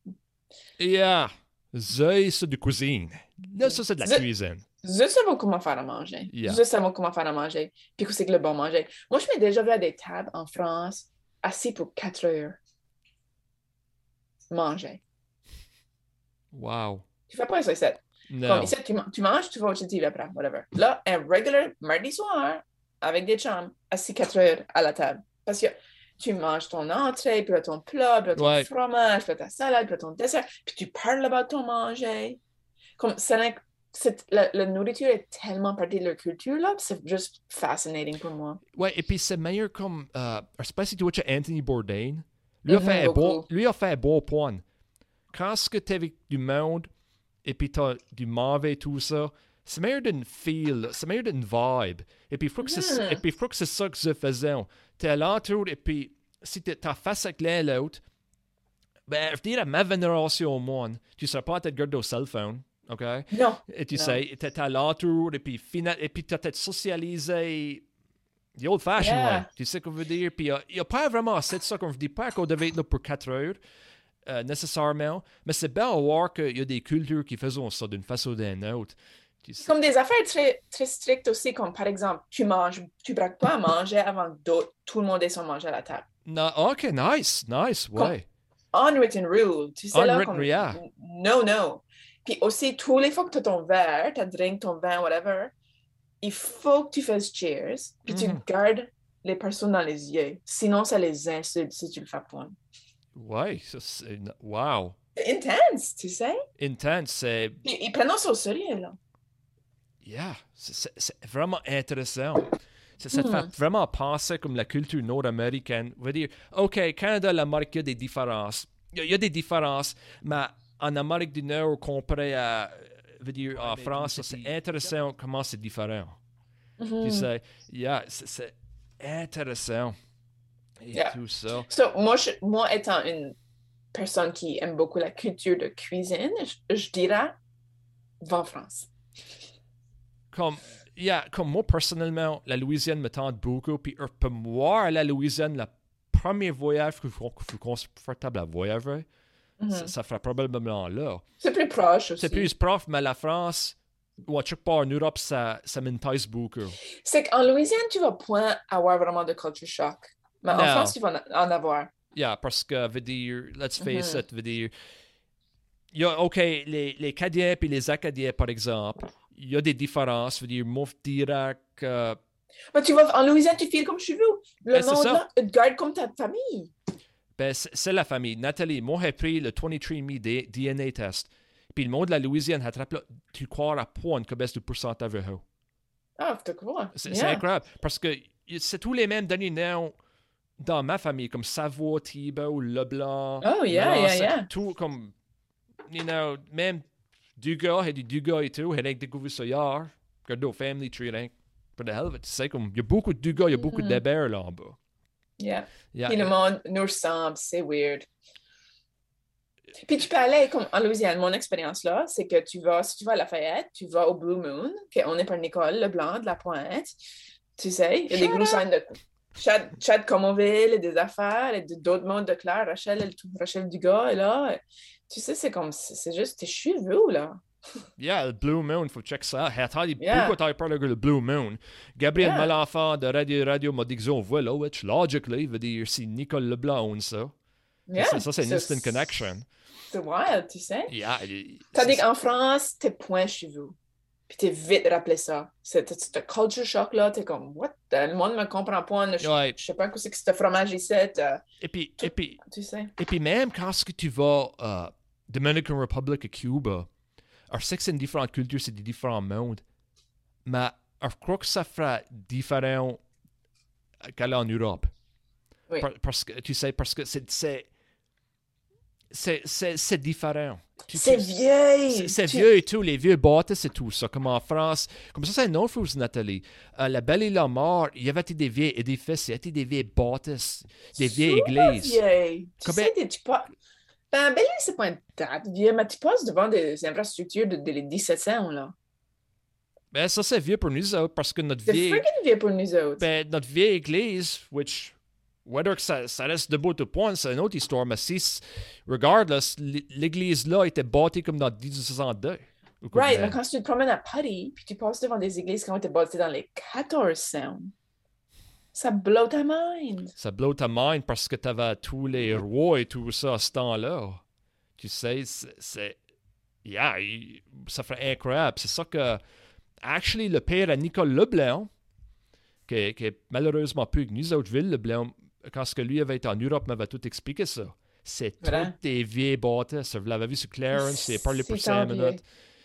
Yeah. Ça, c'est de cuisine. Là, ça, c'est de la Je- cuisine. Je pas comment faire à manger. Yeah. Je pas comment faire à manger. Puis que c'est que le bon manger. Moi, je m'ai déjà vu à des tables en France, assis pour 4 heures. Manger. Wow. Tu fais pas ça ici. Non. Comme ici, tu, tu manges, tu vas au TV après, whatever. Là, un regular mardi soir, avec des chums, assis 4 heures à la table. Parce que tu manges ton entrée, puis là, ton plat, puis là, ton Ouais. fromage, puis là, ta salade, puis là, ton dessert, puis tu parles about ton manger. Comme, c'est- la, la nourriture est tellement partie de leur culture, là, c'est juste fascinating pour moi. Ouais, et puis c'est meilleur comme. Euh, je sais pas si tu vois Anthony Bourdain. Lui, a Mhm, fait un bon, lui a fait un bon point. Quand ce que tu avec du monde et puis t'as du mauvais, tout ça. C'est meilleur d'une feel, c'est meilleur d'une vibe. Et puis, il faut que c'est et puis, il faut que c'est ça que je faisais. T'es à l'entour, et puis, si t'es face avec l'un l'autre, ben, je dirais, ma vénération au monde, tu seras pas à te garder au cell phone, OK? Non. Et tu Non. sais, t'es à l'entour, et puis, final, et puis t'as peut-être socialisé the old fashioned Yeah. way. Tu sais ce qu'on veut dire? Puis, il n'y a pas vraiment assez de ça qu'on ne dit pas qu'on devait être là pour 4 heures, euh, nécessairement. Mais c'est bien à voir qu'il y a des cultures qui font ça d'une façon ou d'une autre. Tu sais. Comme des affaires très, très strictes aussi, comme par exemple, tu manges, tu braques pas à manger avant que tout le monde ait son manger à la table. Non, OK, nice, nice, ouais. Unwritten rule, tu sais là, Unwritten, comme, yeah. no, no. Puis aussi, tous les fois que tu as ton verre, ta drink, ton vin, whatever, il faut que tu fasses cheers, puis tu Mhm. gardes les personnes dans les yeux. Sinon, ça les insulte si tu le fais pas. Ouais, c'est. Wow. Intense, tu sais. Intense, c'est. Puis ils prennent ça au sérieux, là. Yeah, c'est- vraiment intéressant. Ça, te Hmm. fait vraiment penser comme la culture nord-américaine. On va dire, OK, Canada, l'Amérique, il y a des différences. Il y a, il y a des différences, mais en Amérique du Nord, comparé à, je veux dire, en ben, France, c'est intéressant comment c'est différent. Tu sais, yeah, c'est- c'est intéressant. Et Yeah. tout ça. So, moi, je- moi, étant une personne qui aime beaucoup la culture de cuisine, je, je dirais, va en France. Comme, yeah, comme moi, personnellement, la Louisiane me tente beaucoup. Puis pour moi, la Louisiane, le premier voyage que je suis confortable à voyager, Mhm. ça, ça fera probablement là. C'est plus proche aussi. C'est plus prof, mais la France, ou à quelque part en Europe, ça, ça m'intéresse beaucoup. C'est qu'en Louisiane, tu vas point avoir vraiment de culture shock. Mais en. France, tu vas en avoir. Yeah, parce que, veut dire, let's face Mhm. it, veut dire, il y a, OK, les, les Acadiens et les Acadiens, par exemple, il y a des différences. Veut dire, moi, je dirais que Mais tu vas en Louisiane, tu files comme chez vous. Le Ben, monde là, te garde comme ta famille. Ben, c'est la famille. Nathalie, moi, j'ai pris le 23andMe D- DNA test. Puis le monde de la Louisiane, attrape là, tu crois à point que baisse de pourcentage haut. Ah, tu crois. C'est Yeah. incroyable. Parce que c'est tous les mêmes derniers noms dans ma famille, comme Savoie, Thibault, Leblanc. Oh, yeah, yeah, yeah. Tout comme, you know, même Dugas, et du Dugas et tout, j'ai découvert ça hier. Regardez au Family Tree, rien que pour the hell of it. Tu sais, comme, il y a beaucoup de Dugas, il y a beaucoup Mhm. de Debert là en bas. Yeah. Yeah. Puis le monde nous ressemble, c'est weird. Puis tu peux aller comme en Louisiane. Mon expérience là, c'est que tu vas, si tu vas à Lafayette, tu vas au Blue Moon, on est par Nicole Leblanc de la Pointe. Tu sais, il y a des gros up. signes de Chad, Chad Comoville et des affaires, et d'autres mondes de Claire, Rachel, Rachel Dugas est là. Tu sais, c'est comme, c'est juste tes cheveux là. Yeah, le Blue Moon, faut check ça. Entendu Yeah. beaucoup t'as parlé de le Blue Moon? Gabriel Yeah. Malenfant de Radio Radio m'a dit que voilà, which logically veut dire si Nicole Leblanc ça. Yeah, Ça, ça, c'est une instant connection. C'est wild, tu sais. Yeah, Tandis qu'en France, t'es point chez vous. Puis t'es vite rappelé ça. C'est ce culture shock là, t'es comme, what? the- Le monde me comprend pas. Je, Ouais. je sais pas que c'est que ce fromage ici, euh, Et puis, et puis, tu sais. et puis même quand ce que tu vas euh, Dominican Republic et Cuba, je sais que c'est une différente culture, c'est des différents mondes, mais je crois que ça fera différent qu'aller en Europe. Oui. Par- parce que, tu sais, parce que c'est... c'est c'est, différent. C'est vieille! C'est, Tu- vieux et tout, les vieux bâtisses et tout ça, comme en France. Comme ça, c'est une autre chose, Nathalie. Euh, la Belle et la Mort, il y avait des vieilles édifices, il y avait des vieilles bâtisses, des vieilles églises. vieille. Tu sais, tu pas... Ben, Belle, c'est pas une date vieille, mais tu passes devant des infrastructures de, de les 1700, là. Ben, ça, c'est vieux pour nous autres, parce que notre C'est vieille, freaking vieux pour nous autres. ben, notre vieille église, which, whether que ça, ça reste debout ou point, c'est une autre histoire, mais si, l- l'église-là était bâtie comme dans 1862. ou comme Right, mais quand tu te promènes à Paris, puis tu passes devant des églises qui ont été bâties dans les 1400, ça blow ta mind. Ça blow ta mind parce que t'avais tous les rois et tout ça à ce temps-là. Tu sais, c'est- c'est. Yeah, ça ferait incroyable. C'est ça que. Actually, le père à Nicole Leblanc, qui, qui est malheureusement plus que nous autres, Ville Leblanc, quand ce que lui avait été en Europe, m'avait tout expliqué ça. C'est Vrai? toutes des vieilles bâtisses. Vous l'avez vu sur Clarence, j'ai parlé pour C'est 5 tant minutes.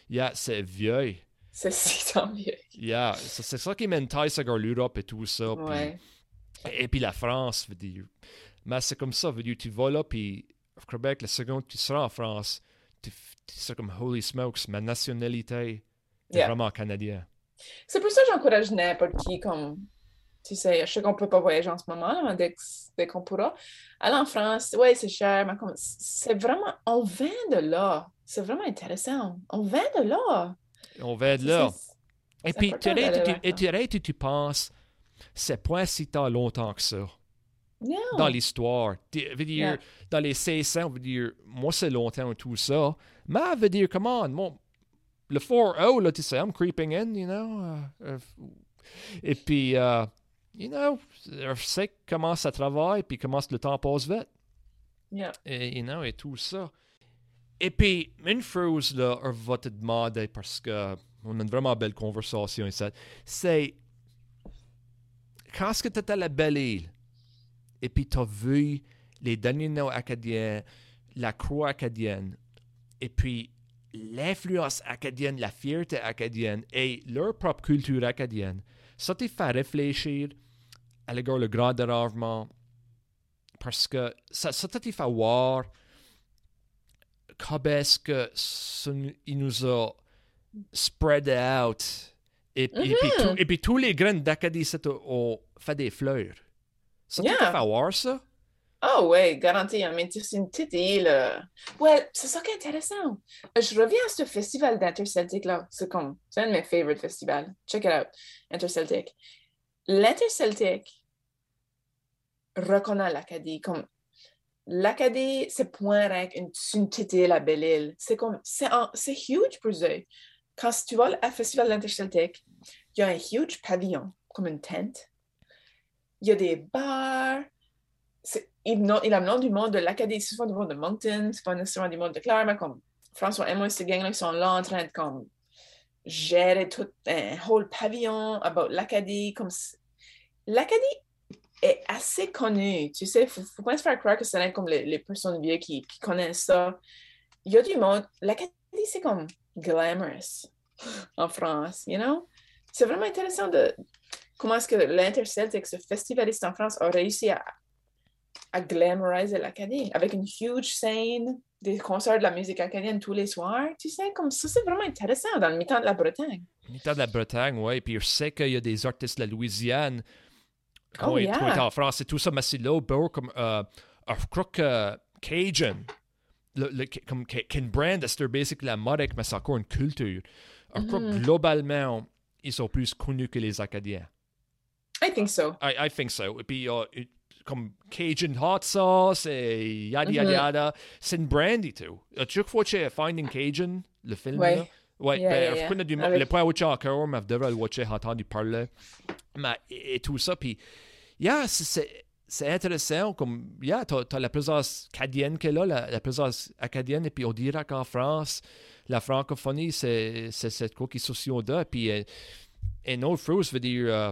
Yeah, c'est vieux. C'est si tant mieux. Yeah, c'est ça qui m'intéresse avec l'Europe et tout ça. puis- Ouais. et puis la France, veut dire. Mais c'est comme ça, veut dire, tu vas là, puis au Québec, la seconde que tu seras en France, c'est comme holy smokes, ma nationalité est Yeah. vraiment canadien. C'est pour ça que j'encourage n'importe qui, comme, tu sais, je sais qu'on peut pas voyager en ce moment, là, mais dès, qu'on pourra. Aller en France, ouais, c'est cher, mais comme, c'est vraiment, on vient de là. C'est vraiment intéressant. On vient de là. On va C'est- là. Et puis, tu tu- tu penses, c'est pas si tant longtemps que ça Non. dans l'histoire. Yeah. dans les 1600, on veut dire, moi c'est longtemps et tout ça. Mais veut dire, come on, mon, le 4-0, là, tu sais, I'm creeping in, you know. euh, euh, et puis, euh, you know, je sais comment ça travaille, puis comment le temps passe vite. Yeah. et, you know, et tout ça. Et puis, une chose, là, on va te demander, parce que on a une vraiment belle conversation ici, c'est quand est-ce que tu étais à la Belle-Île, et puis tu as vu les derniers noms acadiens, la croix acadienne, et puis l'influence acadienne, la fierté acadienne et leur propre culture acadienne, ça te fait réfléchir à l'égard le grand déravement, parce que ça, ça te fait voir est-ce que il nous a spread out. Et, et puis, tout- et puis tous les graines d'Acadie ont fait des fleurs. Ça Yeah. voir ça? Oh ouais, garanti, mais c'est une petite île. Ouais, c'est ça qui est intéressant. Je reviens à ce festival d'Interceltic là. C'est comme, c'est un de mes favorite festivals. Check it out, Interceltic. L'Interceltic reconnaît l'Acadie comme l'Acadie, c'est point rien qu'une une petite île à Belle-Île. C'est comme, c'est c'est huge pour eux. Quand tu vas au festival d'Interceltic, il y a un huge pavillon, comme une tente. Il y a des bars. Il, non- il a le nom du monde de l'Acadie, c'est souvent du monde de Moncton, c'est pas nécessairement du monde de Clare, mais comme François et moi, ces gangs-là, sont là en train de gérer tout un whole pavillon about l'Acadie. Comme l'Acadie est assez connue, tu sais, faut, faut pas se faire croire que c'est comme les, personnes vieilles qui, connaissent ça. Il y a du monde, l'Acadie, c'est comme glamorous en France, you know? C'est vraiment intéressant de comment est-ce que l'Interceltic, ce festivaliste en France, a réussi à, à glamouriser l'Acadie avec une huge scène, des concerts de la musique acadienne tous les soirs. Tu sais, comme ça, c'est vraiment intéressant dans le mi-temps de la Bretagne. Mi-temps de la Bretagne, ouais. Puis je sais qu'il y a des artistes de la Louisiane Oh, ont yeah. été en France et tout ça, mais c'est là, comme, euh, euh, je crois que Cajun, le, le- comme Ken Brand, c'est basic la mode, mais c'est encore une culture. Je crois que Mhm. globalement, ils sont plus connus que les Acadiens. I think so. I, I think so. Et puis, euh, comme Cajun Hot Sauce et yada yada Mhm. yada, c'est une brand et tout. As-tu watché Finding Cajun, le film? Ouais. Là? Ouais, Yeah, ben, yeah, je yeah. du Avec- le point watché encore, mais je devrais le watcher, entendu parler. Mais, et, et tout ça, puis, yeah, c'est- intéressant, comme, yeah, t'as as la présence acadienne qu'elle a, la, la présence acadienne, et puis on dirait qu'en France, la francophonie, c'est cette quoi qui s'associe d'eux, puis, euh, et autre chose, veut dire, euh,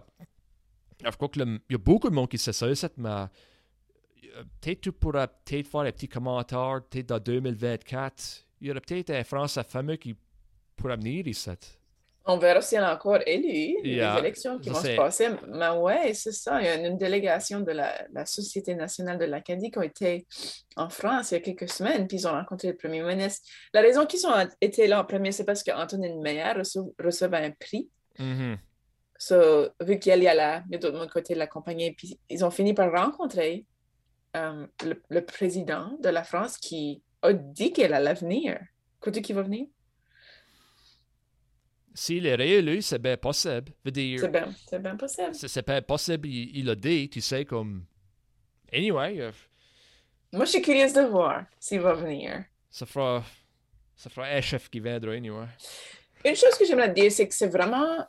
je crois qu'il y a beaucoup de monde qui sait ça, mais euh, peut-être tu pourras peut-être faire un petit commentaire, peut-être dans 2024, il y aurait peut-être un Français fameux qui pourrait venir ici. On verra si elle est encore élue, Yeah, les élections qui ça, vont se passer. Mais ouais, c'est ça. Il y a une, délégation de la, la Société nationale de l'Acadie qui a été en France il y a quelques semaines, puis ils ont rencontré le premier ministre. La raison qu'ils ont été là en premier, c'est parce qu'Antonine Meyer recevait un prix. So, vu qu'elle y a a d'autres de l'autre côté de la compagnie, puis ils ont fini par rencontrer euh, le, le président de la France qui a dit qu'elle allait venir. Crois-tu qu'il va venir? S'il est réélu, c'est bien possible. C'est bien, c'est bien possible. c'est pas possible, il, il a dit, tu sais, comme. Anyway, euh, Moi, je suis curieuse de voir s'il va venir. ça fera. Ça fera un chef qui viendra, anyway. Une chose que j'aimerais dire, c'est que c'est vraiment.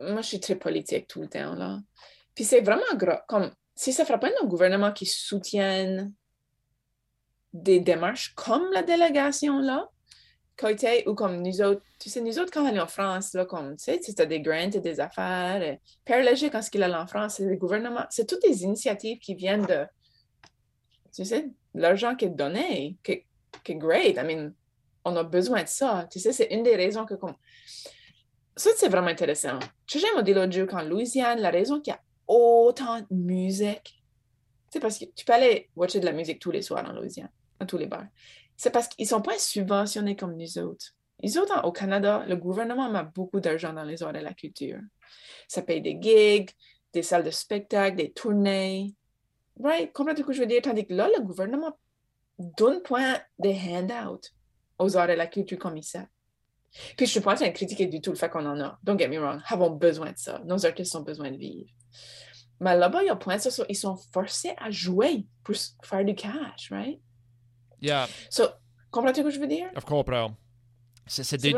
Moi, je suis très politique tout le temps, là. Puis c'est vraiment grave. Comme si ça ne fera pas un gouvernement qui soutienne des démarches comme la délégation, là, été, ou comme nous autres. Tu sais, nous autres, quand on allait en France, là, comme, tu sais, c'était des grants et des affaires. Père Léger, quand il allait en France, c'est des gouvernements. C'est toutes des initiatives qui viennent de. Tu sais, l'argent qui est donné, qui, qui est great. I mean, on a besoin de ça. Tu sais, c'est une des raisons que comme... Ça, c'est vraiment intéressant. Tu sais, j'ai dit l'autre jour qu'en Louisiane, la raison qu'il y a autant de musique, c'est parce que tu peux aller watcher de la musique tous les soirs en Louisiane, dans tous les bars. C'est parce qu'ils sont pas subventionnés comme nous autres. Nous autres, au Canada, le gouvernement met beaucoup d'argent dans les arts et la culture. Ça paye des gigs, des salles de spectacle, des tournées. Right? Comprends-tu ce que je veux dire? Tandis que là, le gouvernement donne point des handouts aux arts et la culture comme ça. Puis je ne suis pas en train de critiquer du tout le fait qu'on en a. Don't get me wrong. Avons besoin de ça. Nos artistes ont besoin de vivre. Mais là-bas, il y a point ça. Ils sont forcés à jouer pour faire du cash, right? Yeah. So, comprends-tu ce que je veux dire? Je comprends. C'est deux,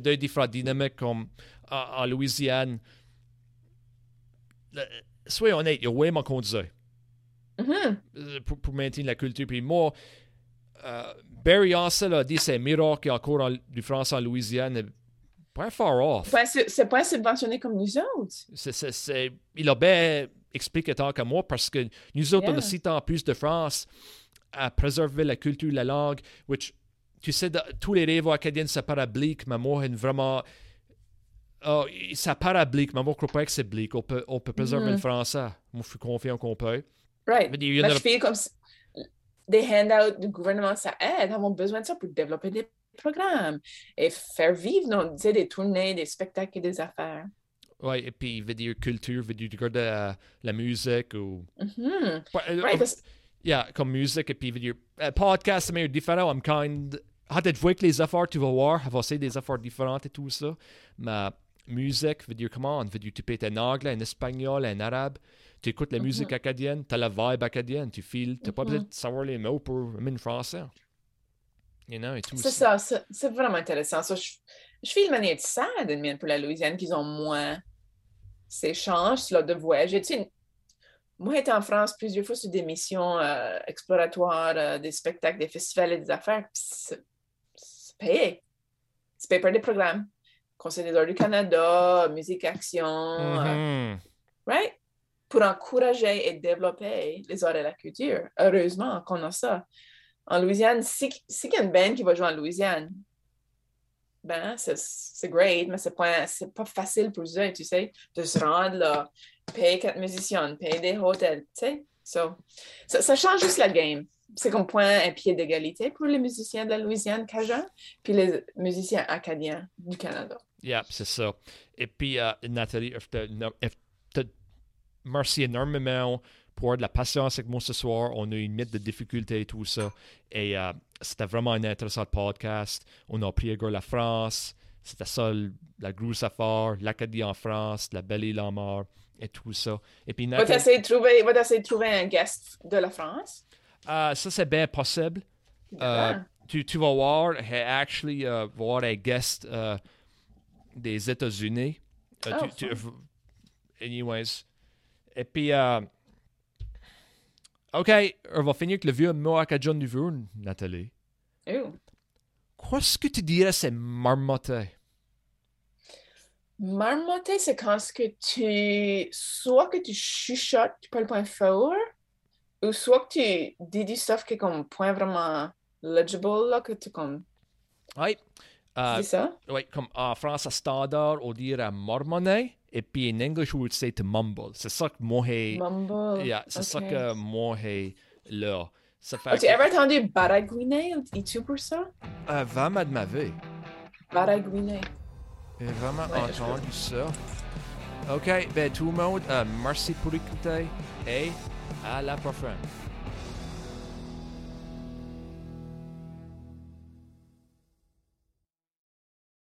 deux différentes dynamiques comme en, en Louisiane. Le- soyons honnêtes, il y a vraiment qu'on disait euh, pour, pour maintenir la culture. Puis moi, euh, Barry Ansel a dit c'est miracle qu'il y a encore en- du français en Louisiane. Pas far off. C'est pas subventionné comme nous autres. C'est- c'est- c'est- il a bien expliqué tant que moi parce que nous autres, on a Yeah. si tant plus de France à préserver la culture, la langue, which, tu sais, de- tous les rêves acadiens, c'est parablique, mais moi, vraiment. Oh, ça parablique, mais moi, je crois pas que c'est blique. On peut, on peut préserver Mhm. le français. Moi, je suis confiant qu'on peut. Right. Mais Mais a- je fais comme si- des handouts du gouvernement, ça aide. Avons besoin de ça pour développer des programmes et faire vivre nos, tu sais, des tournées, des spectacles et des affaires. Ouais, et puis, veut dire culture, veut dire regarder euh, la musique ou. Mhm. Ouais, euh, Right, euh, parce- Yeah, comme musique, et puis dire. euh, podcast, meilleur différent. I'm kind. Ah, tu vois que les affaires, tu vas voir, va essayer des affaires différentes et tout ça. Mais musique, veut dire comment? Veut dire, tu peux être en anglais, en espagnol, en arabe. Tu écoutes la Mhm. musique acadienne, tu as la vibe acadienne, tu files, tu n'as pas Mhm. besoin de savoir les mots pour même français. You know, et tout C'est ça, c'est c'est vraiment intéressant. Ça, je, je une manière de sad pour la Louisiane qu'ils ont moins ces chances là, de voyager. Tu sais, moi, j'étais en France plusieurs fois sur des missions euh, exploratoires, euh, des spectacles, des festivals et des affaires. C'est payé. C'est payé par des programmes. Conseil des arts du Canada, Musique Action, euh, Mhm. right? Pour encourager et développer les arts et la culture. Heureusement qu'on a ça. En Louisiane, si, si il y a une band qui va jouer en Louisiane, ben, c'est- great, mais c'est pas, pas facile pour eux, tu sais, de se rendre là, payer quatre musiciens, payer des hôtels, tu sais. So, ça, change juste la game. C'est comme point un pied d'égalité pour les musiciens de la Louisiane cajun, puis les musiciens acadiens du Canada. Yeah, c'est ça. Et puis, euh, Nathalie, je te, merci énormément pour de la patience avec moi ce soir. On a eu une mythe de difficultés et tout ça. Et euh, c'était vraiment un intéressant podcast. On a appris à la France. C'était ça, la grosse affaire. L'Acadie en France, la belle île en mort et tout ça. Et puis, Va Nathalie, t'essayer de trouver, va t'essayer de trouver un guest de la France. euh, ça, c'est bien possible. Euh, tu, tu vas voir, actually va voir un guest euh, des États-Unis. Oh, anyways. Et puis, OK, on va finir avec le vieux mot acadien du jour, Nathalie. Ooh. Qu'est-ce que tu dirais, c'est marmotter? Marmotter, c'est quand ce que tu, soit que tu chuchotes, tu parles point fort, ou soit que tu dis du stuff qui est comme point vraiment legible, là, que tu comme, Oui. Euh, dis ça? oui, comme en français standard, on dirait marmonner. Et puis en anglais, on would say to mumble. C'est ça que moi, j'ai- Mumble. yeah, c'est ça ok. que moi, j'ai là. Ça As-tu que- ever entendu baragouiner? Es-tu pour ça? Euh, de ma vie. Baragouiner. J'ai vraiment Ouais, entendu ça. OK, ben tout le monde, euh, merci pour écouter et à la prochaine.